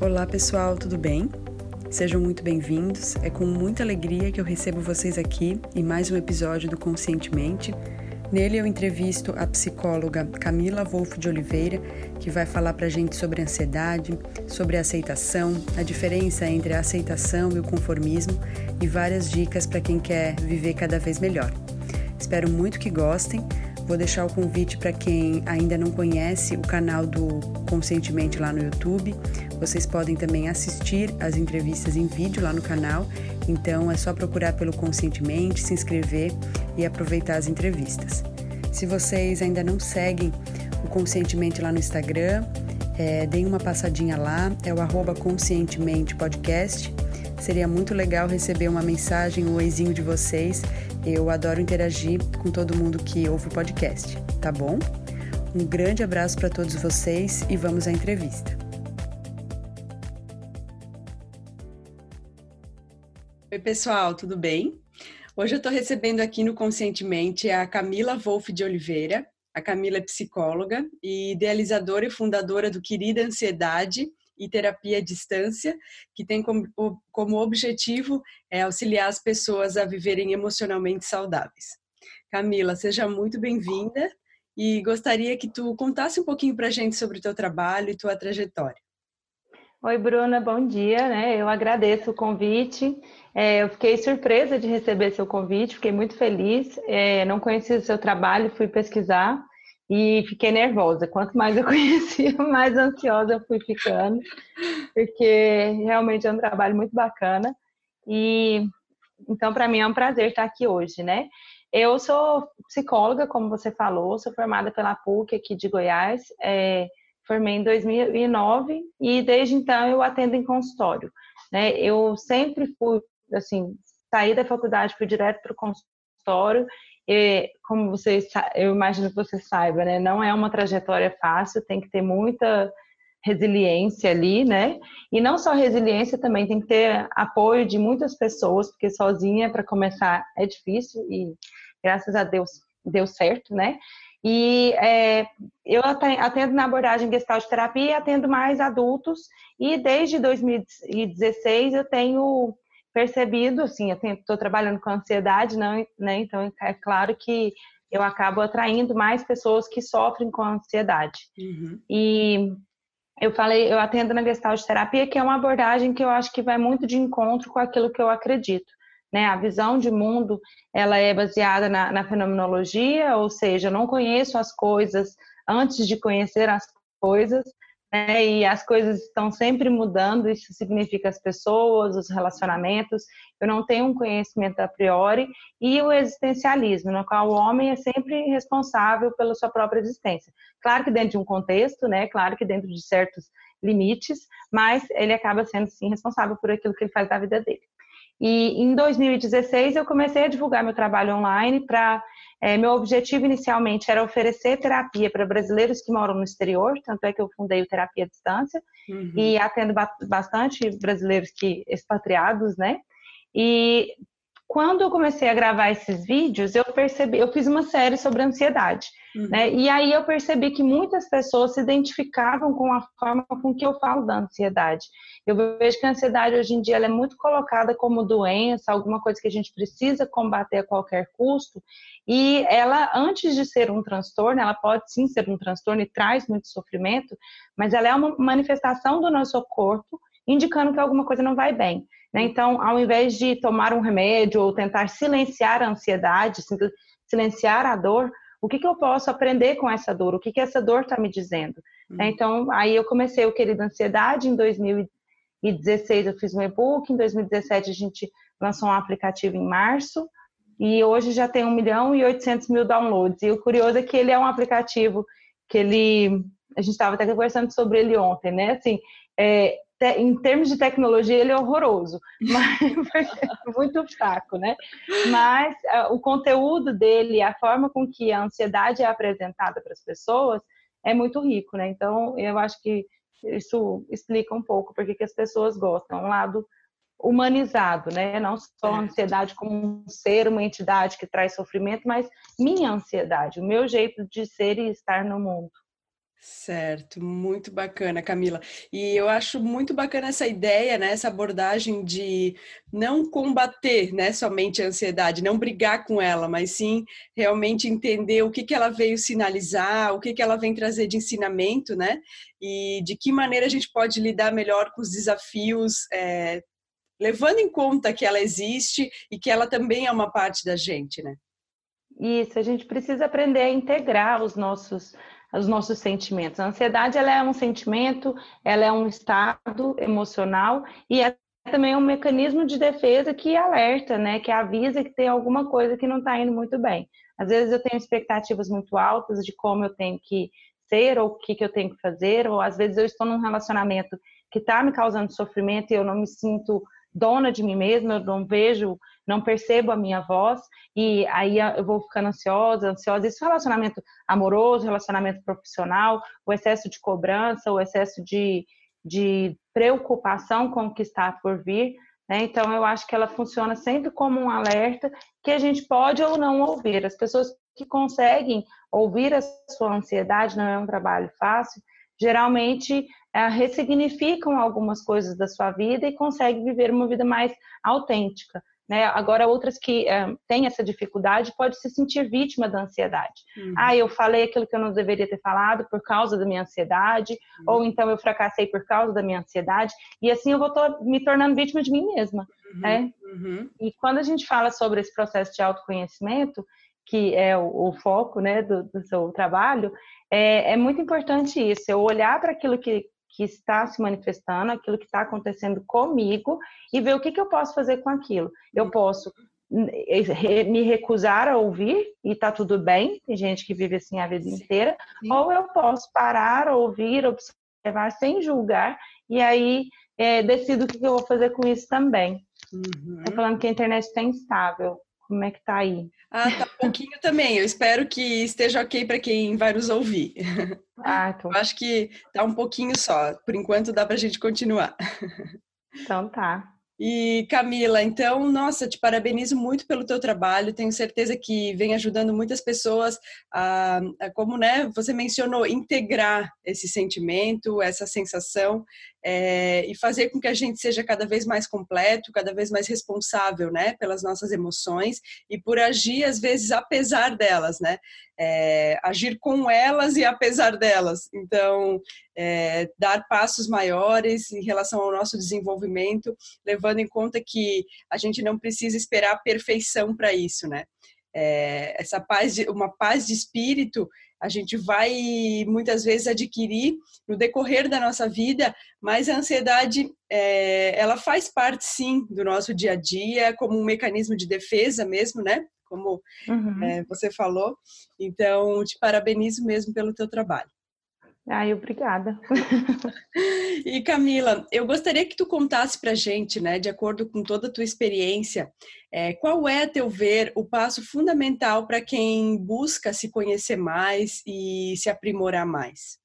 Olá pessoal, tudo bem? Sejam muito bem-vindos. É com muita alegria que eu recebo vocês aqui em mais um episódio do Conscientemente. Nele eu entrevisto a psicóloga Camila Wolff de Oliveira, que vai falar pra gente sobre ansiedade, sobre aceitação, a diferença entre a aceitação e o conformismo e várias dicas para quem quer viver cada vez melhor. Espero muito que gostem. Vou deixar o convite para quem ainda não conhece o canal do Conscientemente lá no YouTube. Vocês podem também assistir as entrevistas em vídeo lá no canal. Então é só procurar pelo Conscientemente, se inscrever e aproveitar as entrevistas. Se vocês ainda não seguem o Conscientemente lá no Instagram, é, deem uma passadinha lá, é o arroba Conscientemente Podcast. Seria muito legal receber uma mensagem, um oizinho de vocês eu adoro interagir com todo mundo que ouve o podcast, tá bom? Um grande abraço para todos vocês e vamos à entrevista. Oi, pessoal, tudo bem? Hoje eu estou recebendo aqui no Conscientemente a Camila Wolff de Oliveira. A Camila é psicóloga e idealizadora e fundadora do Querida Ansiedade, e terapia à distância, que tem como, como objetivo é, auxiliar as pessoas a viverem emocionalmente saudáveis. Camila, seja muito bem-vinda e gostaria que tu contasse um pouquinho para a gente sobre o teu trabalho e tua trajetória. Oi, Bruna, bom dia. Né? Eu agradeço o convite. É, eu fiquei surpresa de receber seu convite, fiquei muito feliz. É, não conhecia o seu trabalho, fui pesquisar e fiquei nervosa. Quanto mais eu conhecia, mais ansiosa eu fui ficando, porque realmente é um trabalho muito bacana. E então, para mim é um prazer estar aqui hoje, né? Eu sou psicóloga, como você falou, sou formada pela PUC aqui de Goiás, é, formei em 2009 e desde então eu atendo em consultório. Né? Eu sempre fui, assim, saí da faculdade, fui direto para o consultório e, como você, eu imagino que você saiba, né? Não é uma trajetória fácil, tem que ter muita resiliência ali, né? E não só resiliência, também tem que ter apoio de muitas pessoas, porque sozinha para começar é difícil e graças a Deus deu certo, né? E é, eu atendo na abordagem Gestalt terapia atendo mais adultos e desde 2016 eu tenho percebido, assim, eu estou trabalhando com ansiedade, não, né? Então é claro que eu acabo atraindo mais pessoas que sofrem com ansiedade. Uhum. E eu falei, eu atendo na Gestalt terapia, que é uma abordagem que eu acho que vai muito de encontro com aquilo que eu acredito. Né? A visão de mundo ela é baseada na, na fenomenologia, ou seja, eu não conheço as coisas antes de conhecer as coisas, né? E as coisas estão sempre mudando, isso significa as pessoas, os relacionamentos. Eu não tenho um conhecimento a priori e o existencialismo, no qual o homem é sempre responsável pela sua própria existência. Claro que dentro de um contexto, né? Claro que dentro de certos limites, mas ele acaba sendo sim responsável por aquilo que ele faz da vida dele. E em 2016 eu comecei a divulgar meu trabalho online para é, meu objetivo inicialmente era oferecer terapia para brasileiros que moram no exterior, tanto é que eu fundei o Terapia à Distância uhum. e atendo bastante brasileiros que expatriados, né? E quando eu comecei a gravar esses vídeos, eu percebi, eu fiz uma série sobre ansiedade, uhum. né? E aí eu percebi que muitas pessoas se identificavam com a forma com que eu falo da ansiedade. Eu vejo que a ansiedade hoje em dia ela é muito colocada como doença, alguma coisa que a gente precisa combater a qualquer custo, e ela, antes de ser um transtorno, ela pode sim ser um transtorno e traz muito sofrimento, mas ela é uma manifestação do nosso corpo indicando que alguma coisa não vai bem. Né? Então, ao invés de tomar um remédio ou tentar silenciar a ansiedade, silenciar a dor, o que, que eu posso aprender com essa dor? O que, que essa dor está me dizendo? Uhum. Então, aí eu comecei o Querido Ansiedade em 2016, eu fiz um e-book, em 2017 a gente lançou um aplicativo em março, e hoje já tem 1 milhão e 800 mil downloads. E o curioso é que ele é um aplicativo que ele. A gente estava até conversando sobre ele ontem, né? Assim, é, em termos de tecnologia, ele é horroroso, mas é muito fraco, né? Mas uh, o conteúdo dele, a forma com que a ansiedade é apresentada para as pessoas é muito rico, né? Então, eu acho que isso explica um pouco porque que as pessoas gostam. Um lado humanizado, né? Não só a ansiedade como um ser, uma entidade que traz sofrimento, mas minha ansiedade, o meu jeito de ser e estar no mundo. Certo, muito bacana, Camila. E eu acho muito bacana essa ideia, né, essa abordagem de não combater, né, somente a ansiedade, não brigar com ela, mas sim realmente entender o que, que ela veio sinalizar, o que, que ela vem trazer de ensinamento, né, e de que maneira a gente pode lidar melhor com os desafios, é, levando em conta que ela existe e que ela também é uma parte da gente, né. Isso, a gente precisa aprender a integrar os nossos os nossos sentimentos. A ansiedade ela é um sentimento, ela é um estado emocional e é também um mecanismo de defesa que alerta, né, que avisa que tem alguma coisa que não está indo muito bem. Às vezes eu tenho expectativas muito altas de como eu tenho que ser ou o que, que eu tenho que fazer, ou às vezes eu estou num relacionamento que está me causando sofrimento e eu não me sinto dona de mim mesma, eu não vejo, não percebo a minha voz e aí eu vou ficando ansiosa, ansiosa. Isso é relacionamento amoroso, relacionamento profissional, o excesso de cobrança, o excesso de, de preocupação com o que está por vir. Né? Então, eu acho que ela funciona sempre como um alerta que a gente pode ou não ouvir. As pessoas que conseguem ouvir a sua ansiedade, não é um trabalho fácil, geralmente é, ressignificam algumas coisas da sua vida e conseguem viver uma vida mais autêntica. Né? Agora, outras que é, têm essa dificuldade pode se sentir vítima da ansiedade. Uhum. Ah, eu falei aquilo que eu não deveria ter falado por causa da minha ansiedade, uhum. ou então eu fracassei por causa da minha ansiedade, e assim eu vou me tornando vítima de mim mesma. Uhum. Né? Uhum. E quando a gente fala sobre esse processo de autoconhecimento, que é o, o foco né, do, do seu trabalho, é, é muito importante isso, eu olhar para aquilo que, que está se manifestando, aquilo que está acontecendo comigo e ver o que, que eu posso fazer com aquilo. Eu posso me recusar a ouvir e tá tudo bem, tem gente que vive assim a vida inteira, Sim. ou eu posso parar, ouvir, observar sem julgar e aí é, decido o que, que eu vou fazer com isso também. Uhum. Tá falando que a internet está instável. Como é que tá aí? Ah, tá pouquinho também. Eu espero que esteja ok para quem vai nos ouvir. Ah, então. Eu acho que tá um pouquinho só. Por enquanto dá para a gente continuar. Então tá. E Camila, então, nossa, te parabenizo muito pelo teu trabalho. Tenho certeza que vem ajudando muitas pessoas a, a como, né, você mencionou, integrar esse sentimento, essa sensação é, e fazer com que a gente seja cada vez mais completo, cada vez mais responsável, né, pelas nossas emoções e por agir às vezes apesar delas, né, é, agir com elas e apesar delas. Então, é, dar passos maiores em relação ao nosso desenvolvimento, levando em conta que a gente não precisa esperar a perfeição para isso, né? É, essa paz, de, uma paz de espírito a gente vai muitas vezes adquirir no decorrer da nossa vida, mas a ansiedade é, ela faz parte sim do nosso dia a dia como um mecanismo de defesa mesmo, né? Como uhum. é, você falou. Então, te parabenizo mesmo pelo teu trabalho. Ai, obrigada. e Camila, eu gostaria que tu contasse para gente, né, de acordo com toda a tua experiência, é, qual é, a teu ver, o passo fundamental para quem busca se conhecer mais e se aprimorar mais?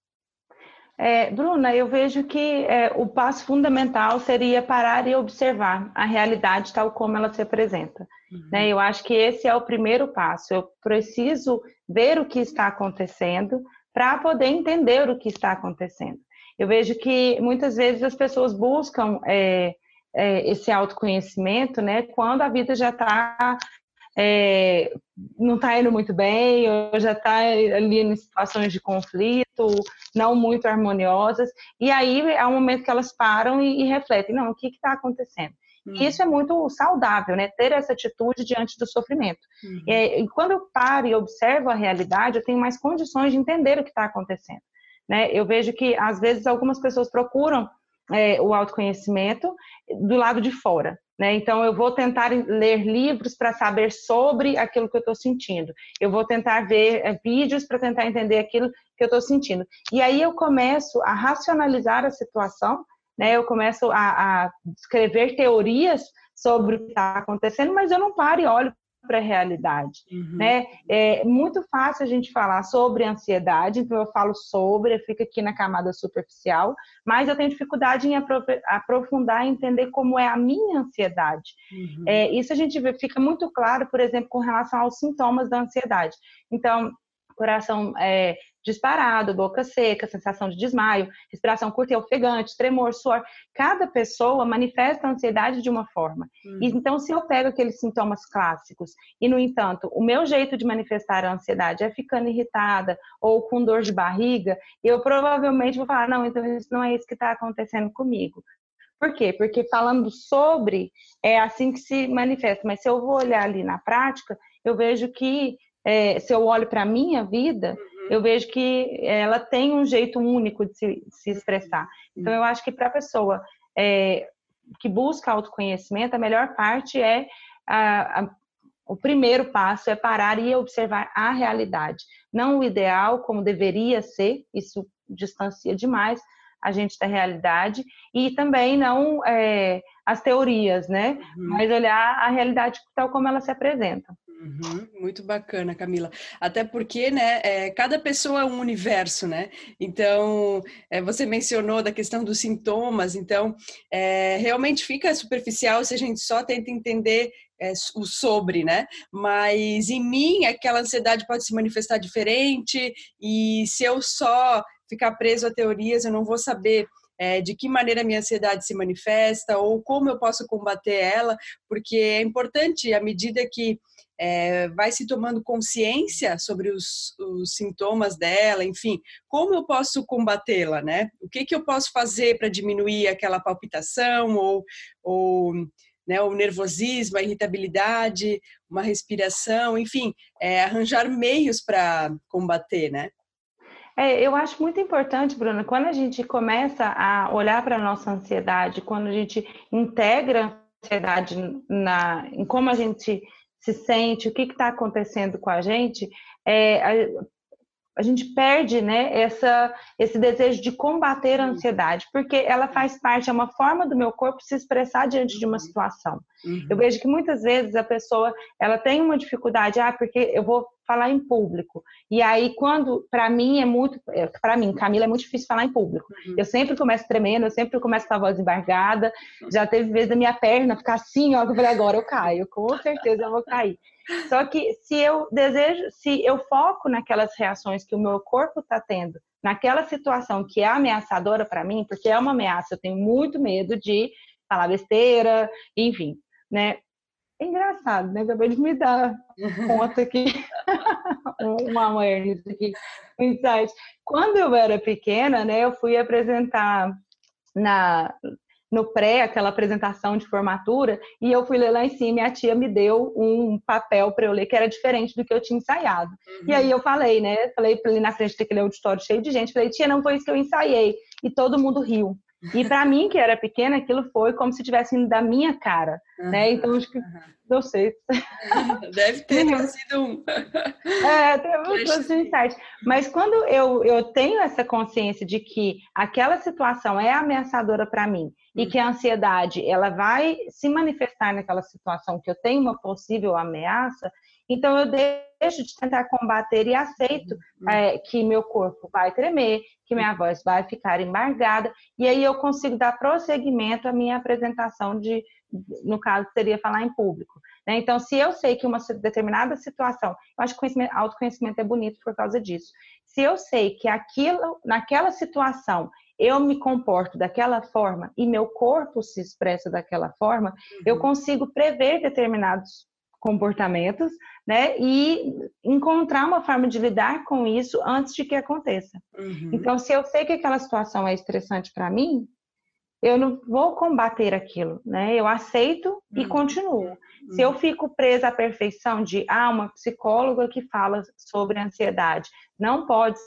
É, Bruna, eu vejo que é, o passo fundamental seria parar e observar a realidade tal como ela se apresenta. Uhum. Né? Eu acho que esse é o primeiro passo. Eu preciso ver o que está acontecendo, para poder entender o que está acontecendo. Eu vejo que muitas vezes as pessoas buscam é, é, esse autoconhecimento, né, quando a vida já está é, não está indo muito bem, ou já está ali em situações de conflito, não muito harmoniosas, e aí é um momento que elas param e, e refletem, não, o que está acontecendo? Uhum. E isso é muito saudável, né? Ter essa atitude diante do sofrimento. Uhum. É, e quando eu paro e observo a realidade, eu tenho mais condições de entender o que está acontecendo. Né? Eu vejo que, às vezes, algumas pessoas procuram é, o autoconhecimento do lado de fora. Né? Então, eu vou tentar ler livros para saber sobre aquilo que eu estou sentindo. Eu vou tentar ver é, vídeos para tentar entender aquilo que eu estou sentindo. E aí eu começo a racionalizar a situação né? Eu começo a, a escrever teorias sobre o que está acontecendo, mas eu não paro e olho para a realidade, uhum. né? É muito fácil a gente falar sobre ansiedade, então eu falo sobre, fica aqui na camada superficial, mas eu tenho dificuldade em aprofundar e entender como é a minha ansiedade. Uhum. É, isso a gente vê, fica muito claro, por exemplo, com relação aos sintomas da ansiedade. Então, coração é, disparado, boca seca, sensação de desmaio, respiração curta e ofegante, tremor, suor. Cada pessoa manifesta a ansiedade de uma forma. Hum. Então, se eu pego aqueles sintomas clássicos e, no entanto, o meu jeito de manifestar a ansiedade é ficando irritada ou com dor de barriga, eu provavelmente vou falar: não, então isso não é isso que está acontecendo comigo. Por quê? Porque falando sobre é assim que se manifesta. Mas se eu vou olhar ali na prática, eu vejo que é, se eu olho para a minha vida, eu vejo que ela tem um jeito único de se, de se expressar. Então, eu acho que para a pessoa é, que busca autoconhecimento, a melhor parte é a, a, o primeiro passo é parar e observar a realidade, não o ideal como deveria ser, isso distancia demais a gente da realidade, e também não é, as teorias, né? Uhum. Mas olhar a realidade tal como ela se apresenta. Uhum, muito bacana, Camila. Até porque, né, é, cada pessoa é um universo, né? Então, é, você mencionou da questão dos sintomas, então, é, realmente fica superficial se a gente só tenta entender é, o sobre, né? Mas em mim, aquela ansiedade pode se manifestar diferente, e se eu só ficar preso a teorias, eu não vou saber é, de que maneira a minha ansiedade se manifesta ou como eu posso combater ela, porque é importante, à medida que é, vai se tomando consciência sobre os, os, sintomas dela, enfim, como eu posso combatê-la, né? O que, que eu posso fazer para diminuir aquela palpitação ou, ou né, o nervosismo, a irritabilidade, uma respiração, enfim, é, arranjar meios para combater, né? É, eu acho muito importante, Bruna, quando a gente começa a olhar para a nossa ansiedade, quando a gente integra a ansiedade na, em como a gente se sente, o que está acontecendo com a gente, é, a, gente perde né, essa, esse desejo de combater a ansiedade, porque ela faz parte, é uma forma do meu corpo se expressar diante de uma uhum. situação. Uhum. Eu vejo que muitas vezes a pessoa ela tem uma dificuldade, ah, porque eu vou falar em público. E aí, quando, para mim, é muito, é, para mim, Camila, é muito difícil falar em público. Uhum. Eu sempre começo tremendo, eu sempre começo com a voz embargada. Já teve vezes da minha perna ficar assim, ó, eu falei, agora eu caio, com certeza eu vou cair. Só que se eu desejo, se eu foco naquelas reações que o meu corpo está tendo, naquela situação que é ameaçadora para mim, porque é uma ameaça, eu tenho muito medo de falar besteira, enfim, né? É engraçado, né? Acabei de me dar conta aqui, uma awareness aqui, um insight. Quando eu era pequena, né, eu fui apresentar na, no pré, aquela apresentação de formatura, e eu fui ler lá em cima e a tia me deu um papel para eu ler que era diferente do que eu tinha ensaiado. Uhum. E aí eu falei, né? Falei ali na frente daquele auditório cheio de gente, falei, tia, não foi isso que eu ensaiei. E todo mundo riu. E para mim, que era pequena, aquilo foi como se tivesse indo da minha cara, uhum, né? Então, acho que uhum. sei. Deve ter sido um. é, teve um insight. Mas quando eu, eu tenho essa consciência de que aquela situação é ameaçadora para mim e que a ansiedade ela vai se manifestar naquela situação que eu tenho uma possível ameaça, então eu deixo de tentar combater e aceito uhum. é, que meu corpo vai tremer, que minha voz vai ficar embargada, e aí eu consigo dar prosseguimento à minha apresentação de, no caso, seria falar em público. Né? Então, se eu sei que uma determinada situação, eu acho que autoconhecimento é bonito por causa disso. Se eu sei que aquilo, naquela situação, eu me comporto daquela forma e meu corpo se expressa daquela forma, uhum. eu consigo prever determinados comportamentos, né? E encontrar uma forma de lidar com isso antes de que aconteça. Uhum. Então, se eu sei que aquela situação é estressante para mim, eu não vou combater aquilo, né? Eu aceito uhum. e continuo. Uhum. Se eu fico presa à perfeição de ah, uma psicóloga que fala sobre ansiedade não pode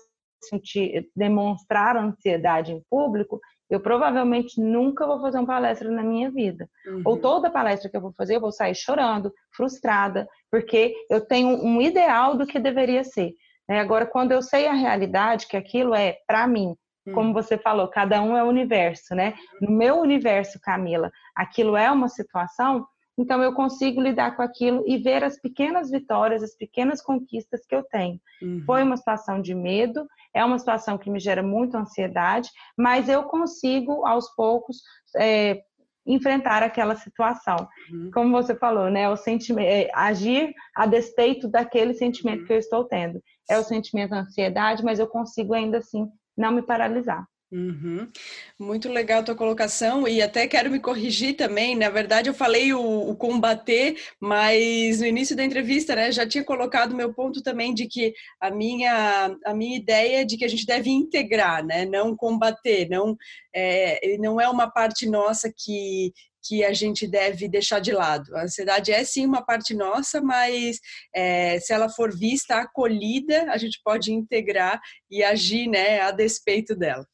sentir, demonstrar ansiedade em público, eu provavelmente nunca vou fazer uma palestra na minha vida. Uhum. Ou toda palestra que eu vou fazer, eu vou sair chorando, frustrada, porque eu tenho um ideal do que deveria ser. É, agora, quando eu sei a realidade, que aquilo é para mim, uhum. como você falou, cada um é um universo, né? No meu universo, Camila, aquilo é uma situação, então eu consigo lidar com aquilo e ver as pequenas vitórias, as pequenas conquistas que eu tenho. Uhum. Foi uma situação de medo, é uma situação que me gera muita ansiedade, mas eu consigo aos poucos é, enfrentar aquela situação. Uhum. Como você falou, né, o sentimento, é, agir a despeito daquele sentimento uhum. que eu estou tendo. é o sentimento de ansiedade, mas eu consigo ainda assim não me paralisar. Uhum. Muito legal a tua colocação e até quero me corrigir também. Na verdade, eu falei o, o, combater, mas no início da entrevista, né, já tinha colocado meu ponto também de que a minha a minha ideia é de que a gente deve integrar, né, não combater, não é, não é uma parte nossa que que a gente deve deixar de lado. A ansiedade é sim uma parte nossa, mas é, se ela for vista, acolhida, a gente pode integrar e agir né, a despeito dela.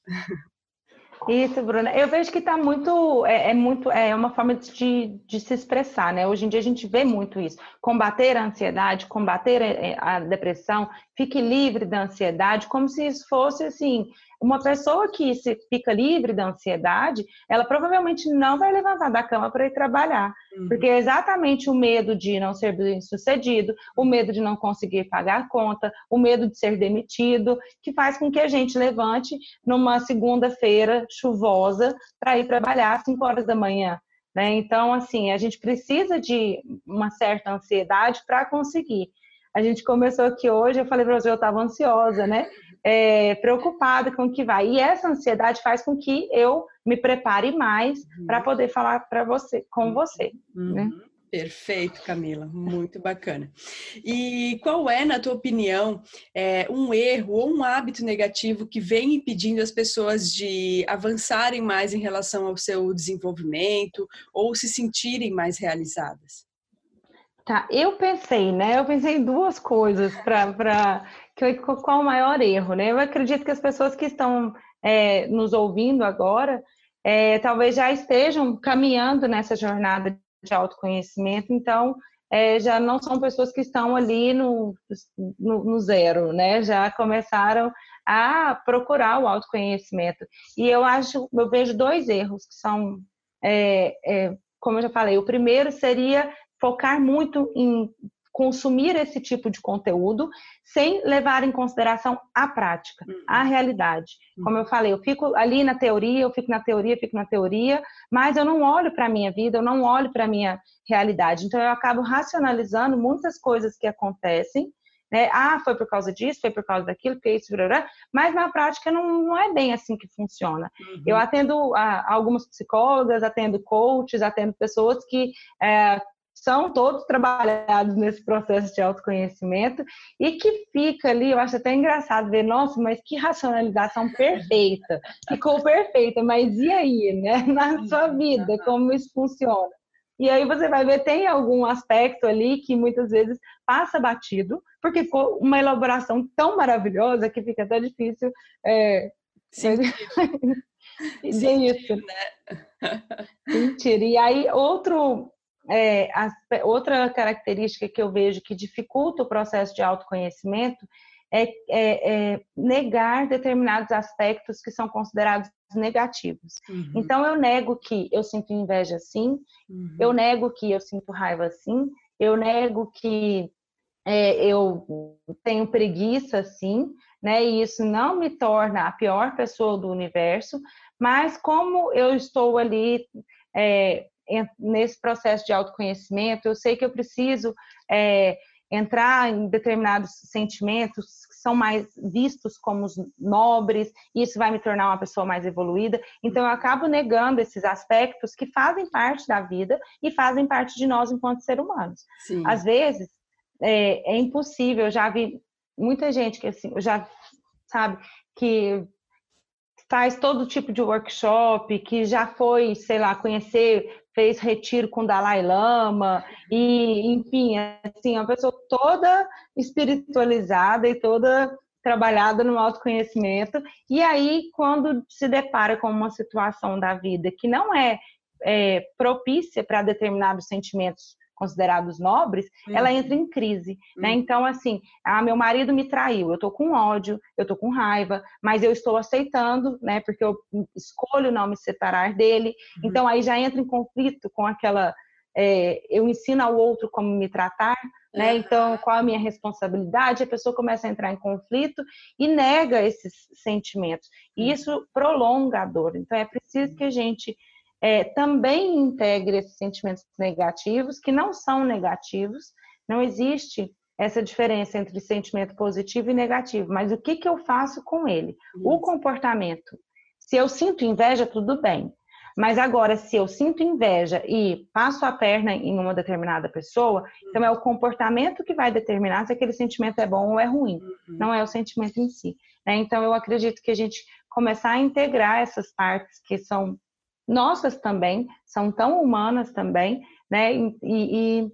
Isso, Bruna. Eu vejo que está muito é, é, muito, é uma forma de, de se expressar, né? Hoje em dia a gente vê muito isso. Combater a ansiedade, combater a depressão, fique livre da ansiedade, como se isso fosse assim uma pessoa que se fica livre da ansiedade, ela provavelmente não vai levantar da cama para ir trabalhar, uhum. porque é exatamente o medo de não ser bem sucedido, o medo de não conseguir pagar a conta, o medo de ser demitido, que faz com que a gente levante numa segunda-feira chuvosa para ir trabalhar às 5 horas da manhã. Né? Então, assim, a gente precisa de uma certa ansiedade para conseguir. A gente começou aqui hoje, eu falei para você, eu estava ansiosa, né? É, preocupada com o que vai. E essa ansiedade faz com que eu me prepare mais uhum. para poder falar para você, com uhum. você. Uhum. Né? Perfeito, Camila, muito bacana. E qual é, na tua opinião, é, um erro ou um hábito negativo que vem impedindo as pessoas de avançarem mais em relação ao seu desenvolvimento ou se sentirem mais realizadas? Tá, eu pensei, né? Eu pensei em duas coisas para que qual o maior erro, né? Eu acredito que as pessoas que estão é, nos ouvindo agora é, talvez já estejam caminhando nessa jornada de autoconhecimento, então é, já não são pessoas que estão ali no, no, no, zero, né? Já começaram a procurar o autoconhecimento. E eu acho, eu vejo dois erros que são, é, é, como eu já falei, o primeiro seria focar muito em consumir esse tipo de conteúdo sem levar em consideração a prática, uhum. a realidade. Uhum. Como eu falei, eu fico ali na teoria, eu fico na teoria, fico na teoria, mas eu não olho para a minha vida, eu não olho para a minha realidade. Então eu acabo racionalizando muitas coisas que acontecem. Né? Ah, foi por causa disso, foi por causa daquilo, porque isso, mas na prática não, não é bem assim que funciona. Uhum. Eu atendo a, algumas psicólogas, atendo coaches, atendo pessoas que é, são todos trabalhados nesse processo de autoconhecimento e que fica ali, eu acho até engraçado ver, nossa, mas que racionalização perfeita, ficou perfeita, mas e aí, né, na sua vida, como isso funciona? E aí você vai ver, tem algum aspecto ali que muitas vezes passa batido, porque ficou uma elaboração tão maravilhosa que fica até difícil é, Sim. Isso. Né? Mentira. E aí, outro é, outra característica que eu vejo que dificulta o processo de autoconhecimento é, é, é negar determinados aspectos que são considerados negativos. Uhum. Então, eu nego que eu sinto inveja sim, uhum. eu nego que eu sinto raiva sim, eu nego que é, eu tenho preguiça sim, né? E isso não me torna a pior pessoa do universo, mas como eu estou ali é, nesse processo de autoconhecimento, eu sei que eu preciso é, entrar em determinados sentimentos que são mais vistos como nobres, e isso vai me tornar uma pessoa mais evoluída. Então, eu acabo negando esses aspectos que fazem parte da vida e fazem parte de nós enquanto seres humanos. Sim. Às vezes, é, é impossível, eu já vi muita gente que, assim, eu já, sabe, que faz todo tipo de workshop, que já foi, sei lá, conhecer fez retiro com Dalai Lama e, enfim, assim, uma pessoa toda espiritualizada e toda trabalhada no autoconhecimento. E aí, quando se depara com uma situação da vida que não é, é propícia para determinados sentimentos considerados nobres, uhum. ela entra em crise, né? Uhum. Então, assim, ah, meu marido me traiu, eu tô com ódio, eu tô com raiva, mas eu estou aceitando, né? Porque eu escolho não me separar dele. Uhum. Então, aí já entra em conflito com aquela... É, eu ensino ao outro como me tratar, né? Então, qual a minha responsabilidade? A pessoa começa a entrar em conflito e nega esses sentimentos. E uhum. isso prolonga a dor. Então, é preciso que a gente é, também integre esses sentimentos negativos, que não são negativos, não existe essa diferença entre sentimento positivo e negativo, mas o que, que eu faço com ele? Isso. O comportamento. Se eu sinto inveja, tudo bem. Mas agora, se eu sinto inveja e passo a perna em uma determinada pessoa, então é o comportamento que vai determinar se aquele sentimento é bom ou é ruim, uhum. não é o sentimento em si. Né? Então, eu acredito que a gente começar a integrar essas partes que são nossas também, são tão humanas também, né? E, e,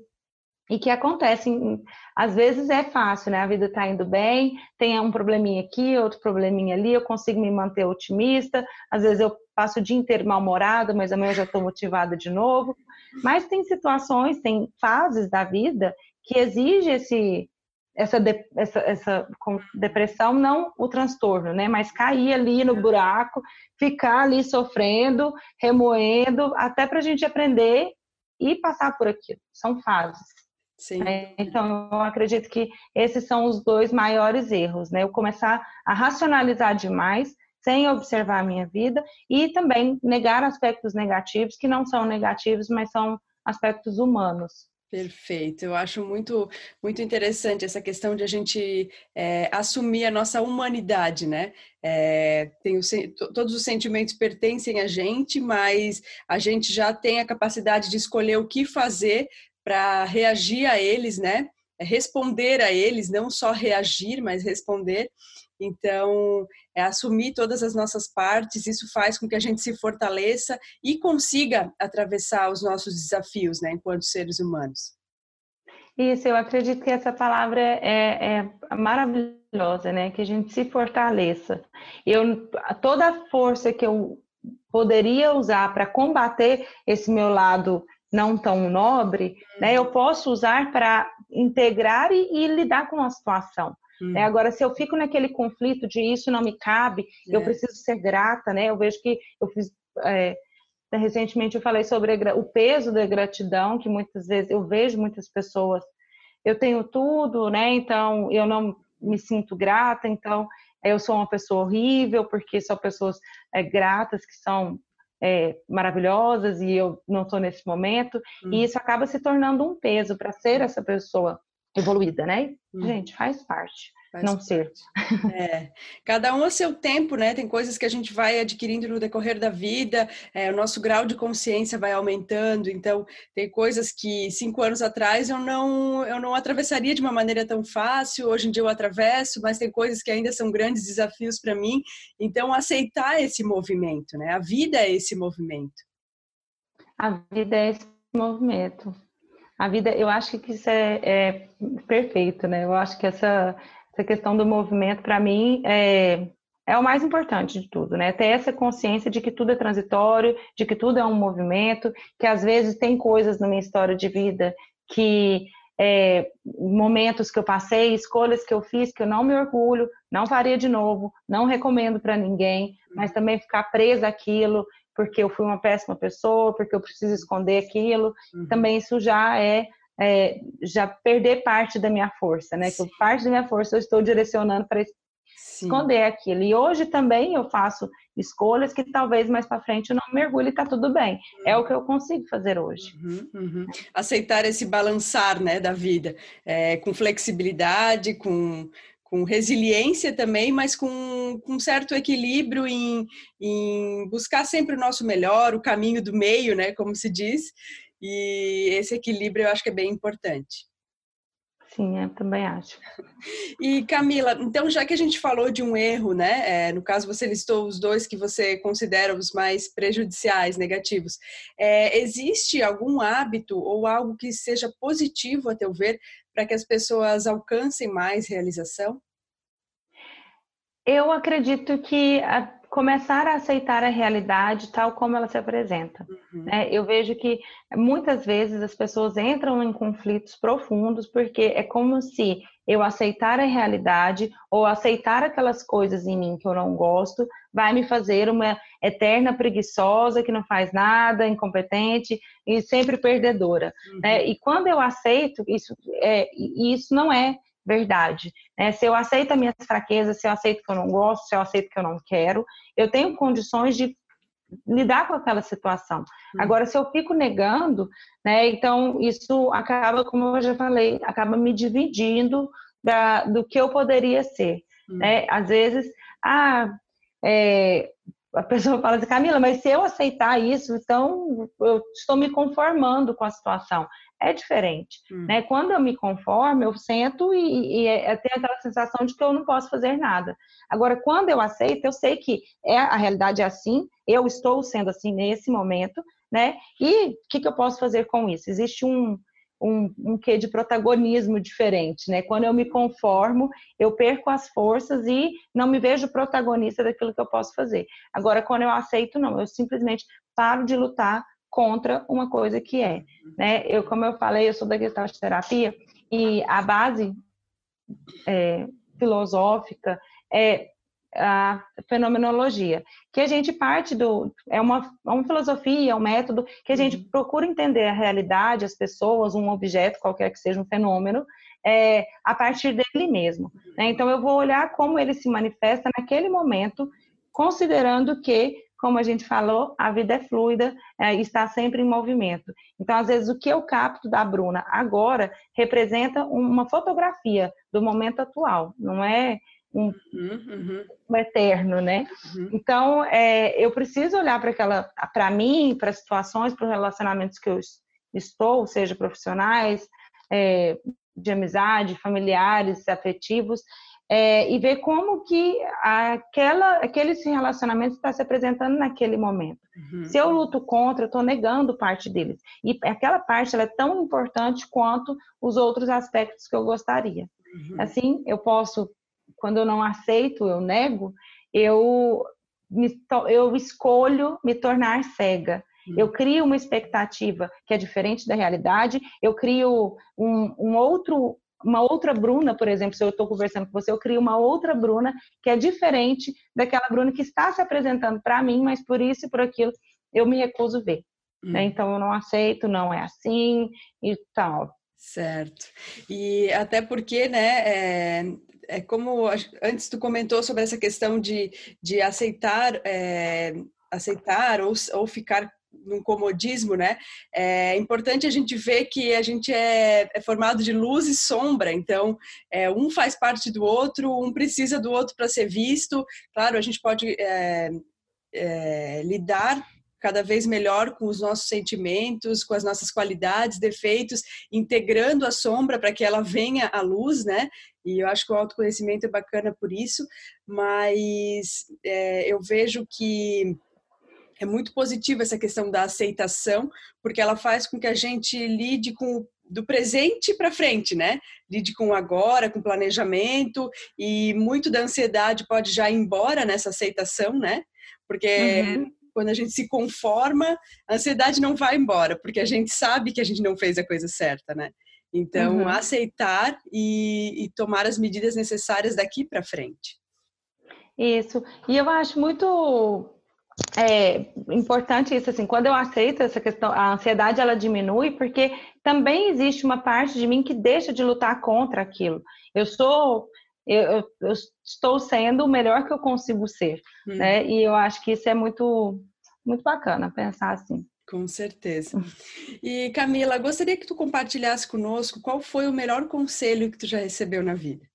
e que acontecem. Às vezes é fácil, né? A vida está indo bem, tem um probleminha aqui, outro probleminha ali, eu consigo me manter otimista. Às vezes eu passo o dia inteiro mal-humorada, mas amanhã eu já estou motivada de novo. Mas tem situações, tem fases da vida que exige esse essa, de, essa, essa depressão, não o transtorno, né? Mas cair ali no buraco, ficar ali sofrendo, remoendo, até para a gente aprender e passar por aquilo. São fases. Sim. É, então, eu acredito que esses são os dois maiores erros, né? Eu começar a racionalizar demais, sem observar a minha vida, e também negar aspectos negativos, que não são negativos, mas são aspectos humanos. Perfeito, eu acho muito, muito interessante essa questão de a gente é, assumir a nossa humanidade, né? É, tem o, todos os sentimentos pertencem a gente, mas a gente já tem a capacidade de escolher o que fazer para reagir a eles, né? Responder a eles, não só reagir, mas responder. Então, é assumir todas as nossas partes, isso faz com que a gente se fortaleça e consiga atravessar os nossos desafios, né, enquanto seres humanos. Isso, eu acredito que essa palavra é, é maravilhosa, né, que a gente se fortaleça. Eu, toda a força que eu poderia usar para combater esse meu lado não tão nobre, né, eu posso usar para integrar e, e lidar com a situação. Hum. Agora, se eu fico naquele conflito de isso não me cabe, é. eu preciso ser grata, né? Eu vejo que eu fiz. É, recentemente eu falei sobre o peso da gratidão, que muitas vezes eu vejo muitas pessoas, eu tenho tudo, né? Então eu não me sinto grata, então eu sou uma pessoa horrível, porque são pessoas é, gratas que são é, maravilhosas e eu não estou nesse momento, hum. e isso acaba se tornando um peso para ser essa pessoa evoluída, né? Hum. Gente, faz parte. Faz não parte. ser. É. Cada um a seu tempo, né? Tem coisas que a gente vai adquirindo no decorrer da vida, é, o nosso grau de consciência vai aumentando. Então, tem coisas que cinco anos atrás eu não, eu não atravessaria de uma maneira tão fácil. Hoje em dia eu atravesso, mas tem coisas que ainda são grandes desafios para mim. Então, aceitar esse movimento, né? A vida é esse movimento. A vida é esse movimento. A vida, eu acho que isso é, é perfeito, né? Eu acho que essa essa questão do movimento, para mim, é, é o mais importante de tudo, né? Ter essa consciência de que tudo é transitório, de que tudo é um movimento, que às vezes tem coisas na minha história de vida que é, momentos que eu passei, escolhas que eu fiz que eu não me orgulho, não faria de novo, não recomendo para ninguém, mas também ficar presa àquilo porque eu fui uma péssima pessoa, porque eu preciso esconder aquilo, uhum. também isso já é é, já perder parte da minha força, né? Que parte da minha força eu estou direcionando para esconder aquilo. E hoje também eu faço escolhas que talvez mais para frente eu não mergulhe e tá tudo bem. É o que eu consigo fazer hoje. Uhum, uhum. Aceitar esse balançar, né, da vida, é, com flexibilidade, com com resiliência também, mas com, com certo equilíbrio em, em buscar sempre o nosso melhor, o caminho do meio, né, como se diz, e esse equilíbrio eu acho que é bem importante. Sim, eu também acho. E Camila, então já que a gente falou de um erro, né? É, no caso você listou os dois que você considera os mais prejudiciais, negativos. É, existe algum hábito ou algo que seja positivo a teu ver para que as pessoas alcancem mais realização? Eu acredito que começar a aceitar a realidade tal como ela se apresenta. Uhum. Né? Eu vejo que muitas vezes as pessoas entram em conflitos profundos porque é como se eu aceitar a realidade ou aceitar aquelas coisas em mim que eu não gosto vai me fazer uma eterna preguiçosa que não faz nada, incompetente e sempre perdedora. Uhum. Né? E quando eu aceito isso, é, isso não é verdade. Né? Se eu aceito as minhas fraquezas, se eu aceito que eu não gosto, se eu aceito que eu não quero, eu tenho condições de lidar com aquela situação. Uhum. Agora, se eu fico negando, né, então isso acaba, como eu já falei, acaba me dividindo da, do que eu poderia ser. Uhum. Né? Às vezes, ah, é, a pessoa fala assim, Camila, mas se eu aceitar isso, então eu estou me conformando com a situação. É diferente, hum. né? Quando eu me conformo, eu sento e, e é, tenho aquela sensação de que eu não posso fazer nada. Agora, quando eu aceito, eu sei que é, a realidade é assim, eu estou sendo assim nesse momento, né? E o que, que eu posso fazer com isso? Existe um, um, um quê de protagonismo diferente, né? Quando eu me conformo, eu perco as forças e não me vejo protagonista daquilo que eu posso fazer. Agora, quando eu aceito, não, eu simplesmente paro de lutar contra uma coisa que é, né? Eu, como eu falei, eu sou da Gestalt terapia e a base é, filosófica é a fenomenologia, que a gente parte do é uma, é uma filosofia, é um método que a gente uhum. procura entender a realidade, as pessoas, um objeto, qualquer que seja um fenômeno, é, a partir dele mesmo. Né? Então eu vou olhar como ele se manifesta naquele momento, considerando que, como a gente falou, a vida é fluida, é, está sempre em movimento. Então às vezes o que eu capto da Bruna agora representa uma fotografia do momento atual, não é um, uhum, uhum. um eterno, né? Uhum. Então, é, eu preciso olhar para aquela, para mim, para as situações, para os relacionamentos que eu estou, seja profissionais, é, de amizade, familiares, afetivos, é, e ver como que aquela, aquele relacionamento está se apresentando naquele momento. Uhum. Se eu luto contra, eu estou negando parte deles. E aquela parte é tão importante quanto os outros aspectos que eu gostaria. Uhum. Assim, eu posso quando eu não aceito, eu nego, eu, me, eu escolho me tornar cega. Eu hum. crio uma expectativa que é diferente da realidade, eu crio um, um outro uma outra Bruna, por exemplo, se eu estou conversando com você, eu crio uma outra Bruna que é diferente daquela Bruna que está se apresentando para mim, mas por isso e por aquilo eu me recuso ver. Hum. Né? Então eu não aceito, não é assim e tal. Certo. E até porque, né, é, é como antes tu comentou sobre essa questão de, de aceitar, é, aceitar ou, ou ficar num comodismo, né? É importante a gente ver que a gente é, é formado de luz e sombra, então é, um faz parte do outro, um precisa do outro para ser visto. Claro, a gente pode é, é lidar cada vez melhor com os nossos sentimentos, com as nossas qualidades, defeitos, integrando a sombra para que ela venha à luz, né? E eu acho que o autoconhecimento é bacana por isso, mas é, eu vejo que é muito positiva essa questão da aceitação, porque ela faz com que a gente lide com do presente para frente, né? Lide com agora, com planejamento e muito da ansiedade pode já ir embora nessa aceitação, né? Porque uhum quando a gente se conforma, a ansiedade não vai embora, porque a gente sabe que a gente não fez a coisa certa, né? Então, uhum. aceitar e, e tomar as medidas necessárias daqui para frente. Isso. E eu acho muito é importante isso assim, quando eu aceito essa questão, a ansiedade ela diminui porque também existe uma parte de mim que deixa de lutar contra aquilo. Eu sou eu, eu estou sendo o melhor que eu consigo ser, hum. né? E eu acho que isso é muito muito bacana pensar assim. Com certeza. E Camila, gostaria que tu compartilhasse conosco qual foi o melhor conselho que tu já recebeu na vida.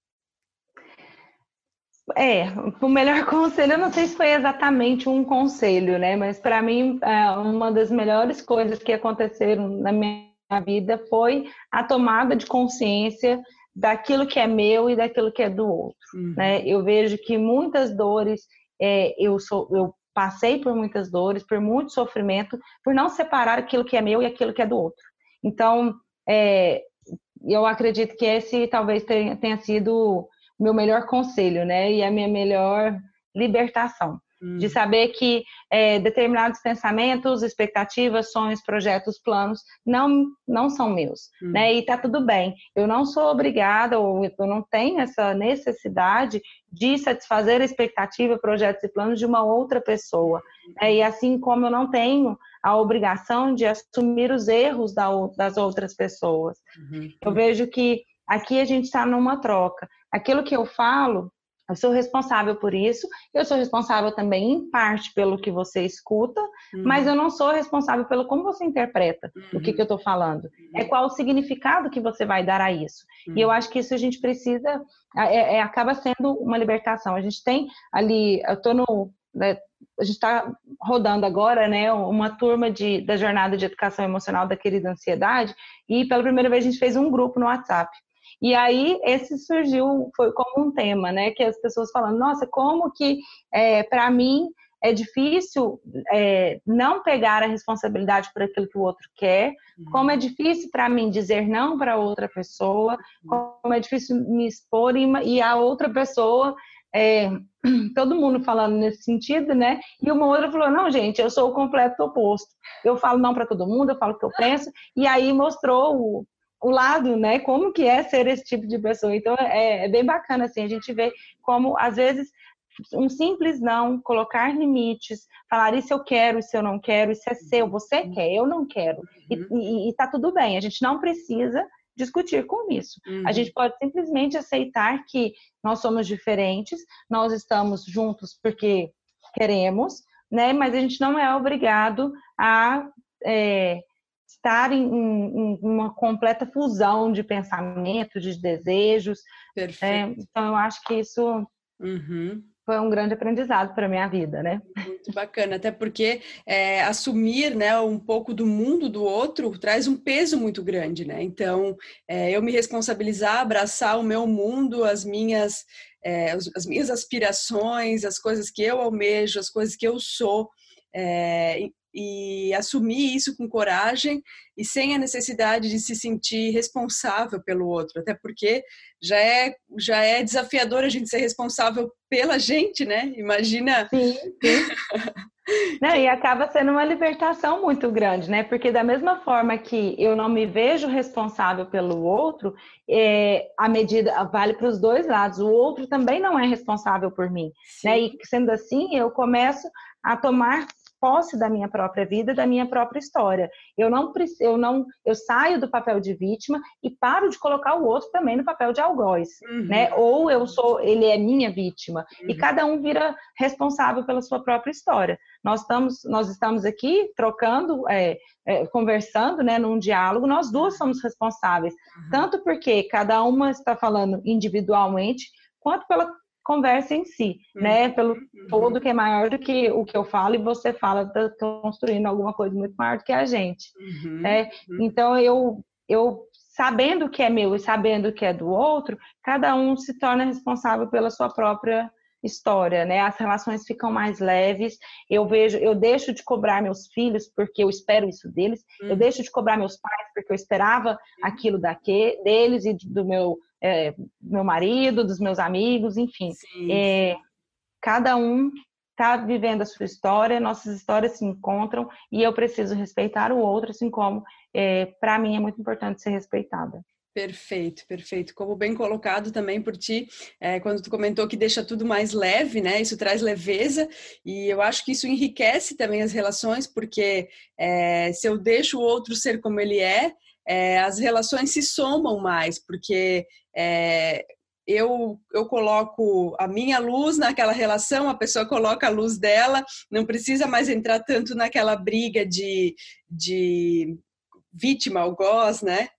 É, o melhor conselho, eu não sei se foi exatamente um conselho, né? Mas para mim, é, uma das melhores coisas que aconteceram na minha vida foi a tomada de consciência daquilo que é meu e daquilo que é do outro, uhum. né? Eu vejo que muitas dores, é, eu sou, eu passei por muitas dores, por muito sofrimento, por não separar aquilo que é meu e aquilo que é do outro. Então, é, eu acredito que esse talvez tenha, tenha sido meu melhor conselho, né? E a minha melhor libertação. Hum. De saber que é, determinados pensamentos, expectativas, sonhos, projetos, planos não, não são meus, hum. né? E tá tudo bem. Eu não sou obrigada ou eu não tenho essa necessidade de satisfazer a expectativa, projetos e planos de uma outra pessoa. Né? E assim como eu não tenho a obrigação de assumir os erros das outras pessoas. Uhum. Eu vejo que aqui a gente está numa troca. Aquilo que eu falo Eu sou responsável por isso, eu sou responsável também, em parte, pelo que você escuta, uhum. mas eu não sou responsável pelo como você interpreta uhum. o que, que eu estou falando. É uhum. qual o significado que você vai dar a isso. E eu uhum. acho que isso a gente precisa, é, é, acaba sendo uma libertação. A gente tem ali, eu estou no. Né, a gente está rodando agora, né, uma turma de, da jornada de educação emocional da querida ansiedade, e pela primeira vez a gente fez um grupo no WhatsApp. E aí esse surgiu, foi como um tema, né? Que as pessoas falando, nossa, como que é, para mim é difícil é, não pegar a responsabilidade por aquilo que o outro quer, como é difícil para mim dizer não para outra pessoa, como é difícil me expor e, e a outra pessoa é, todo mundo falando nesse sentido, né? E uma outra falou: não, gente, eu sou o completo oposto. Eu falo não para todo mundo, eu falo o que eu penso. E aí mostrou o, o lado, né? Como que é ser esse tipo de pessoa. Então é, é bem bacana assim, a gente vê como às vezes um simples não, colocar limites, falar isso eu quero, isso eu não quero, isso é seu, você uhum. quer, eu não quero. Uhum. E, e, e tá tudo bem, a gente não precisa discutir com isso. Uhum. A gente pode simplesmente aceitar que nós somos diferentes, nós estamos juntos porque queremos, né? Mas a gente não é obrigado a é, estar em, em, uma completa fusão de pensamentos, de desejos. É, então, eu acho que isso uhum. foi um grande aprendizado para a minha vida, né? Muito bacana, até porque é, assumir né, um pouco do mundo do outro traz um peso muito grande, né? Então, é, eu me responsabilizar, abraçar o meu mundo, as minhas, é, as minhas aspirações, as coisas que eu almejo, as coisas que eu sou, é, e assumir isso com coragem e sem a necessidade de se sentir responsável pelo outro, até porque já é já é desafiador a gente ser responsável pela gente, né? Imagina. Sim. sim. Não, e acaba sendo uma libertação muito grande, né? Porque da mesma forma que eu não me vejo responsável pelo outro, é, a medida vale para os dois lados. O outro também não é responsável por mim, Sim. né? E sendo assim, eu começo a tomar posse da minha própria vida, da minha própria história. Eu não eu não eu saio do papel de vítima e paro de colocar o outro também no papel de algoz, uhum. né? Ou eu sou, ele é minha vítima uhum. e cada um vira responsável pela sua própria história. Nós estamos nós estamos aqui trocando, é, é, conversando, né, num diálogo. Nós duas somos responsáveis, uhum. tanto porque cada uma está falando individualmente quanto pela conversa em si, uhum. né? Pelo uhum. todo que é maior do que o que eu falo e você fala tá construindo alguma coisa muito maior do que a gente, uhum. né? Uhum. Então eu eu sabendo o que é meu e sabendo o que é do outro, cada um se torna responsável pela sua própria história, né? As relações ficam mais leves. Eu vejo, eu deixo de cobrar meus filhos porque eu espero isso deles. Eu uhum. deixo de cobrar meus pais porque eu esperava uhum. aquilo daqui, deles e do meu é, meu marido, dos meus amigos, enfim. É, cada um está vivendo a sua história, nossas histórias se encontram e eu preciso respeitar o outro, assim como é, para mim é muito importante ser respeitada. Perfeito, perfeito. Como bem colocado também por ti, é, quando tu comentou que deixa tudo mais leve, né? Isso traz leveza e eu acho que isso enriquece também as relações, porque é, se eu deixo o outro ser como ele é, é, as relações se somam mais, porque é, eu, eu coloco a minha luz naquela relação, a pessoa coloca a luz dela, não precisa mais entrar tanto naquela briga de, de vítima, algoz, né?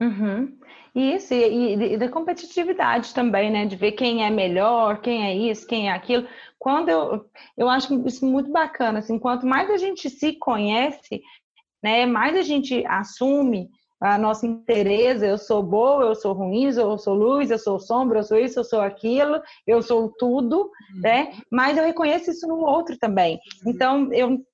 Uhum. Isso, e, e, da competitividade também, né? De ver quem é melhor, quem é isso, quem é aquilo. Quando eu, eu acho isso muito bacana, assim, quanto mais a gente se conhece, né, mais a gente assume a nossa interesse, eu sou boa, eu sou ruim, eu sou luz, eu sou sombra, eu sou isso, eu sou aquilo, eu sou tudo, uhum. né? Mas eu reconheço isso no outro também. Uhum. Então, eu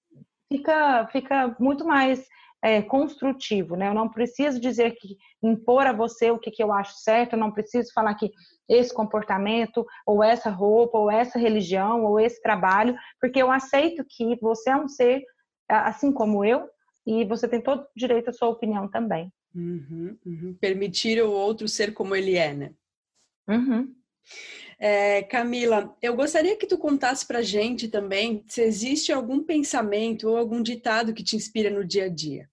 fica, fica muito mais é, construtivo, né? Eu não preciso dizer que impor a você o que, que eu acho certo, eu não preciso falar que esse comportamento, ou essa roupa, ou essa religião, ou esse trabalho, porque eu aceito que você é um ser assim como eu, e você tem todo o direito à sua opinião também. Uhum, uhum. Permitir o outro ser como ele é, né? Uhum. É, Camila, eu gostaria que tu contasse para gente também se existe algum pensamento ou algum ditado que te inspira no dia a dia.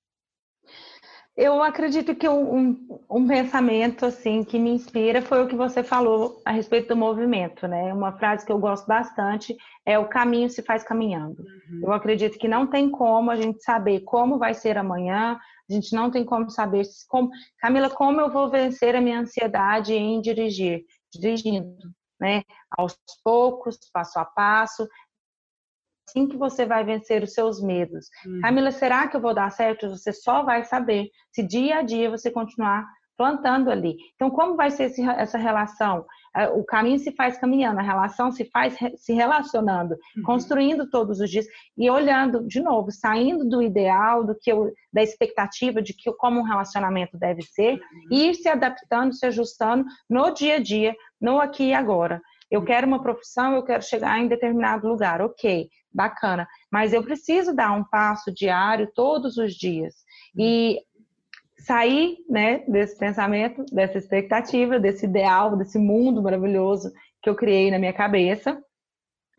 Eu acredito que um, um, um, pensamento assim que me inspira foi o que você falou a respeito do movimento, né? Uma frase que eu gosto bastante é o caminho se faz caminhando. Uhum. Eu acredito que não tem como a gente saber como vai ser amanhã, a gente não tem como saber como, Camila, como eu vou vencer a minha ansiedade em dirigir, dirigindo, né? Aos poucos, passo a passo, assim que você vai vencer os seus medos. Hum. Camila, será que eu vou dar certo? Você só vai saber se dia a dia você continuar plantando ali. Então, como vai ser esse, essa relação? É, o caminho se faz caminhando, a relação se faz se relacionando, uhum. construindo todos os dias e olhando de novo, saindo do ideal, do que eu, da expectativa de que como um relacionamento deve ser, uhum. e ir se adaptando, se ajustando no dia a dia, no aqui e agora. Eu uhum. quero uma profissão, eu quero chegar em determinado lugar, ok, bacana. Mas eu preciso dar um passo diário todos os dias. E sair né, desse pensamento, dessa expectativa, desse ideal, desse mundo maravilhoso que eu criei na minha cabeça,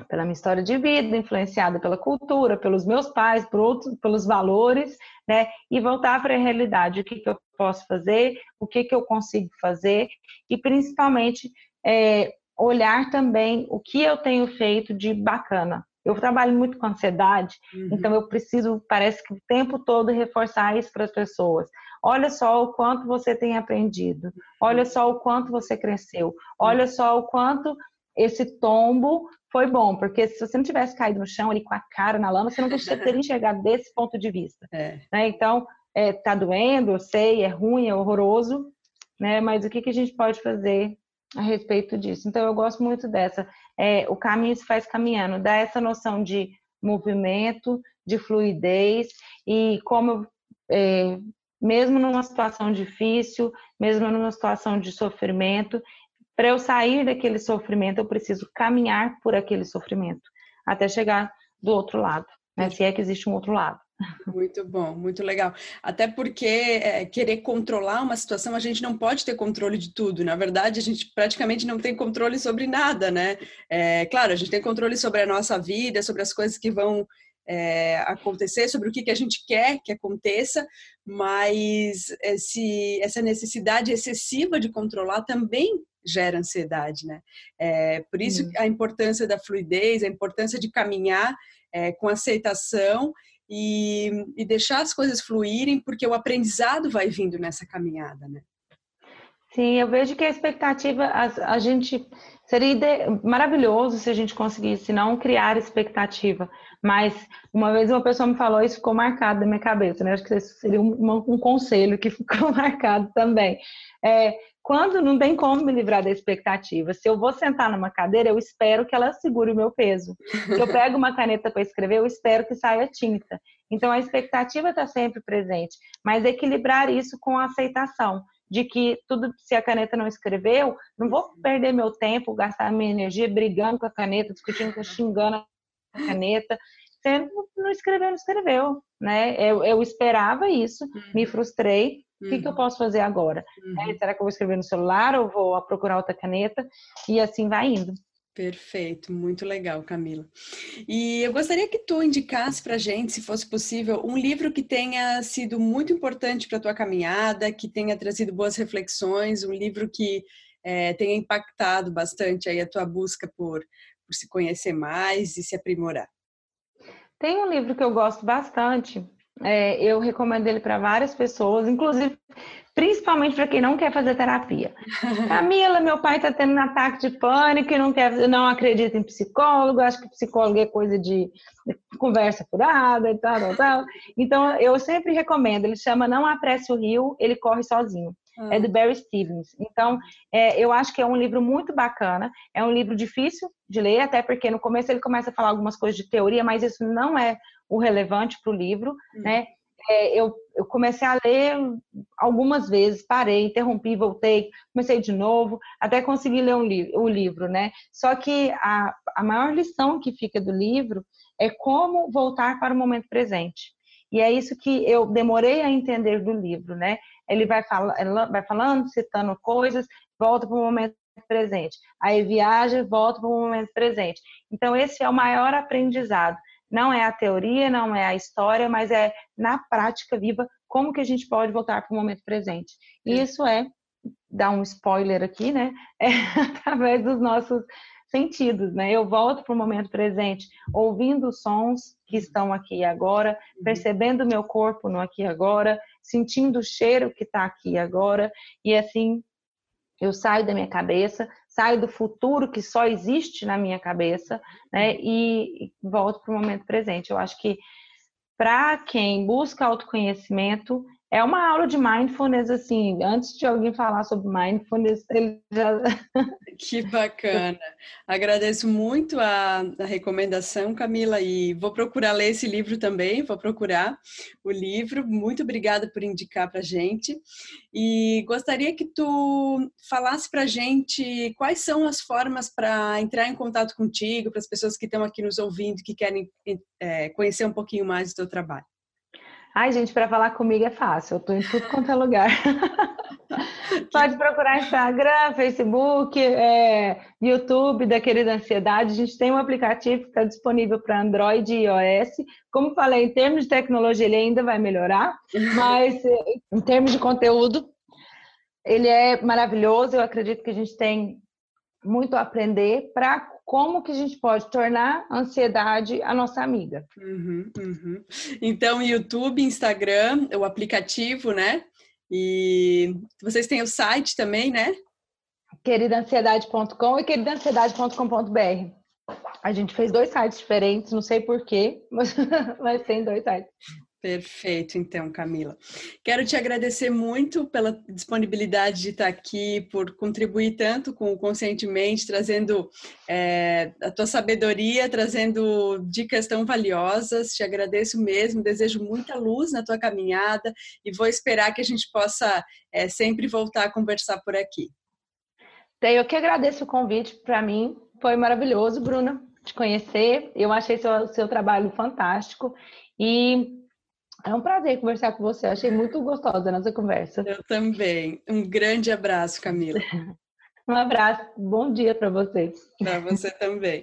pela minha história de vida, influenciada pela cultura, pelos meus pais, por outros, pelos valores, né? E voltar para a realidade, o que, que eu posso fazer, o que, que eu consigo fazer, e principalmente é, olhar também o que eu tenho feito de bacana. Eu trabalho muito com ansiedade, uhum. então eu preciso, parece que o tempo todo, reforçar isso para as pessoas. Olha só o quanto você tem aprendido, olha só o quanto você cresceu, olha só o quanto esse tombo foi bom, porque se você não tivesse caído no chão ali com a cara na lama, você não teria enxergado desse ponto de vista. É. Né? Então, é, tá doendo, eu sei, é ruim, é horroroso, né? Mas o que, que a gente pode fazer a respeito disso. Então, eu gosto muito dessa. É, o caminho se faz caminhando, dá essa noção de movimento, de fluidez e como, é, mesmo numa situação difícil, mesmo numa situação de sofrimento, para eu sair daquele sofrimento, eu preciso caminhar por aquele sofrimento até chegar do outro lado, né? se é que existe um outro lado. Muito bom, muito legal. Até porque é, querer controlar uma situação, a gente não pode ter controle de tudo. Na verdade, a gente praticamente não tem controle sobre nada, né? É, claro, a gente tem controle sobre a nossa vida, sobre as coisas que vão é, acontecer, sobre o que, que a gente quer que aconteça, mas esse, essa necessidade excessiva de controlar também gera ansiedade, né? É, por isso hum. a importância da fluidez, a importância de caminhar é, com aceitação e, e deixar as coisas fluírem, porque o aprendizado vai vindo nessa caminhada, né? Sim, eu vejo que a expectativa, a, a gente seria ide... maravilhoso se a gente conseguisse não criar expectativa. Mas uma vez uma pessoa me falou, isso ficou marcado na minha cabeça, né? Acho que seria um, um conselho que ficou marcado também. É, quando não tem como me livrar da expectativa. Se eu vou sentar numa cadeira, eu espero que ela segure o meu peso. Se eu pego uma caneta para escrever, eu espero que saia tinta. Então a expectativa está sempre presente, mas equilibrar isso com a aceitação de que tudo, se a caneta não escreveu, não vou perder meu tempo, gastar minha energia brigando com a caneta, discutindo, xingando a caneta. Você não escreveu, não escreveu, né? Eu, eu esperava isso, me uhum. frustrei, o que, que, eu uhum. posso fazer agora? Uhum. É, será que eu vou escrever no celular ou vou procurar outra caneta? E assim vai indo. Perfeito, muito legal, Camila. E eu gostaria que tu indicasse para gente, se fosse possível, um livro que tenha sido muito importante para tua caminhada, que tenha trazido boas reflexões, um livro que é, tenha impactado bastante aí a tua busca por, por se conhecer mais e se aprimorar. Tem um livro que eu gosto bastante, é, eu recomendo ele para várias pessoas, inclusive principalmente para quem não quer fazer terapia. Camila, meu pai está tendo um ataque de pânico e não quer, não acredita em psicólogo, acho que psicólogo é coisa de conversa furada e tal, tal, tal. Então eu sempre recomendo. Ele chama Não Apresse o Rio, ele corre sozinho. Hum. É do Barry Stevens. Então, é, eu acho que é um livro muito bacana. É um livro difícil de ler, até porque no começo ele começa a falar algumas coisas de teoria, mas isso não é o relevante para o livro, hum. né? É, eu, eu, comecei a ler algumas vezes, parei, interrompi, voltei, comecei de novo, até conseguir ler um li o livro, né? Só que a, a maior lição que fica do livro é como voltar para o momento presente. E é isso que eu demorei a entender do livro, né? Ele vai, vai falando, citando coisas, volta para o momento presente. Aí viaja, volta para o momento presente. Então, esse é o maior aprendizado. Não é a teoria, não é a história, mas é na prática viva como que a gente pode voltar para o momento presente. E isso é, dar um spoiler aqui, né? É através dos nossos sentidos, né? Eu volto para o momento presente, ouvindo os sons que estão aqui agora, uhum. percebendo o meu corpo no aqui agora, sentindo o cheiro que está aqui agora, e assim eu saio da minha cabeça, saio do futuro que só existe na minha cabeça, né? Uhum. E volto para o momento presente. Eu acho que para quem busca autoconhecimento, é uma aula de mindfulness, assim, antes de alguém falar sobre mindfulness, ele já. Que bacana. Agradeço muito a, a, recomendação, Camila, e vou procurar ler esse livro também, vou procurar o livro. Muito obrigada por indicar para gente. E gostaria que tu falasse para gente quais são as formas para entrar em contato contigo, para as pessoas que estão aqui nos ouvindo, que querem é, conhecer um pouquinho mais do teu trabalho. Ai, gente, para falar comigo é fácil, eu tô em tudo quanto é lugar. Pode procurar Instagram, Facebook, é, YouTube da Querida Ansiedade. A gente tem um aplicativo que está disponível para Android e iOS. Como falei, em termos de tecnologia, ele ainda vai melhorar, mas em termos de conteúdo, ele é maravilhoso. Eu acredito que a gente tem muito a aprender para como que a gente pode tornar a ansiedade a nossa amiga. Uhum, uhum. Então, YouTube, Instagram, o aplicativo, né? E vocês têm o site também, né? queridaansiedade.com e queridaansiedade.com.br. A gente fez dois sites diferentes, não sei porquê, mas, mas tem dois sites. Perfeito, então, Camila. Quero te agradecer muito pela disponibilidade de estar aqui, por contribuir tanto com o Conscientemente, trazendo é, a tua sabedoria, trazendo dicas tão valiosas. Te agradeço mesmo, desejo muita luz na tua caminhada e vou esperar que a gente possa é, sempre voltar a conversar por aqui. Eu que agradeço o convite, para mim foi maravilhoso, Bruna, te conhecer. Eu achei seu, seu trabalho fantástico e é um prazer conversar com você. achei muito gostosa a nossa conversa. Eu também. Um grande abraço, Camila. um abraço. Bom dia para você. Para você também.